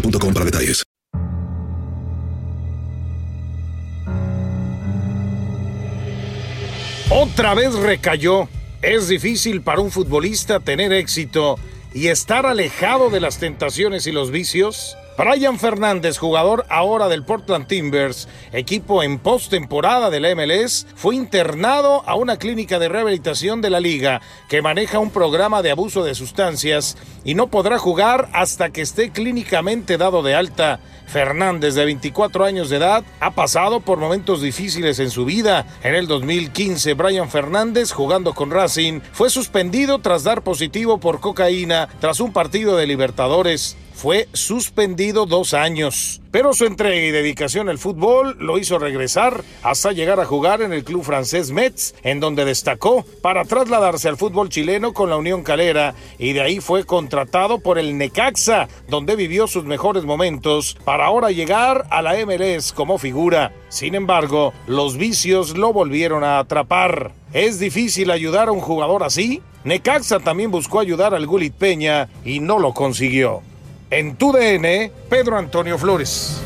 para detalles. Otra vez recayó. Es difícil para un futbolista tener éxito y estar alejado de las tentaciones y los vicios. Brian Fernández, jugador ahora del Portland Timbers, equipo en postemporada del MLS, fue internado a una clínica de rehabilitación de la liga que maneja un programa de abuso de sustancias y no podrá jugar hasta que esté clínicamente dado de alta. Fernández, de 24 años de edad, ha pasado por momentos difíciles en su vida. En el 2015, Brian Fernández, jugando con Racing, fue suspendido tras dar positivo por cocaína tras un partido de Libertadores fue suspendido dos años. Pero su entrega y dedicación al fútbol lo hizo regresar hasta llegar a jugar en el club francés Metz, en donde destacó para trasladarse al fútbol chileno con la Unión Calera y de ahí fue contratado por el Necaxa, donde vivió sus mejores momentos, para ahora llegar a la MLS como figura. Sin embargo, los vicios lo volvieron a atrapar. ¿Es difícil ayudar a un jugador así? Necaxa también buscó ayudar al Gulit Peña y no lo consiguió. En tu DN, Pedro Antonio Flores.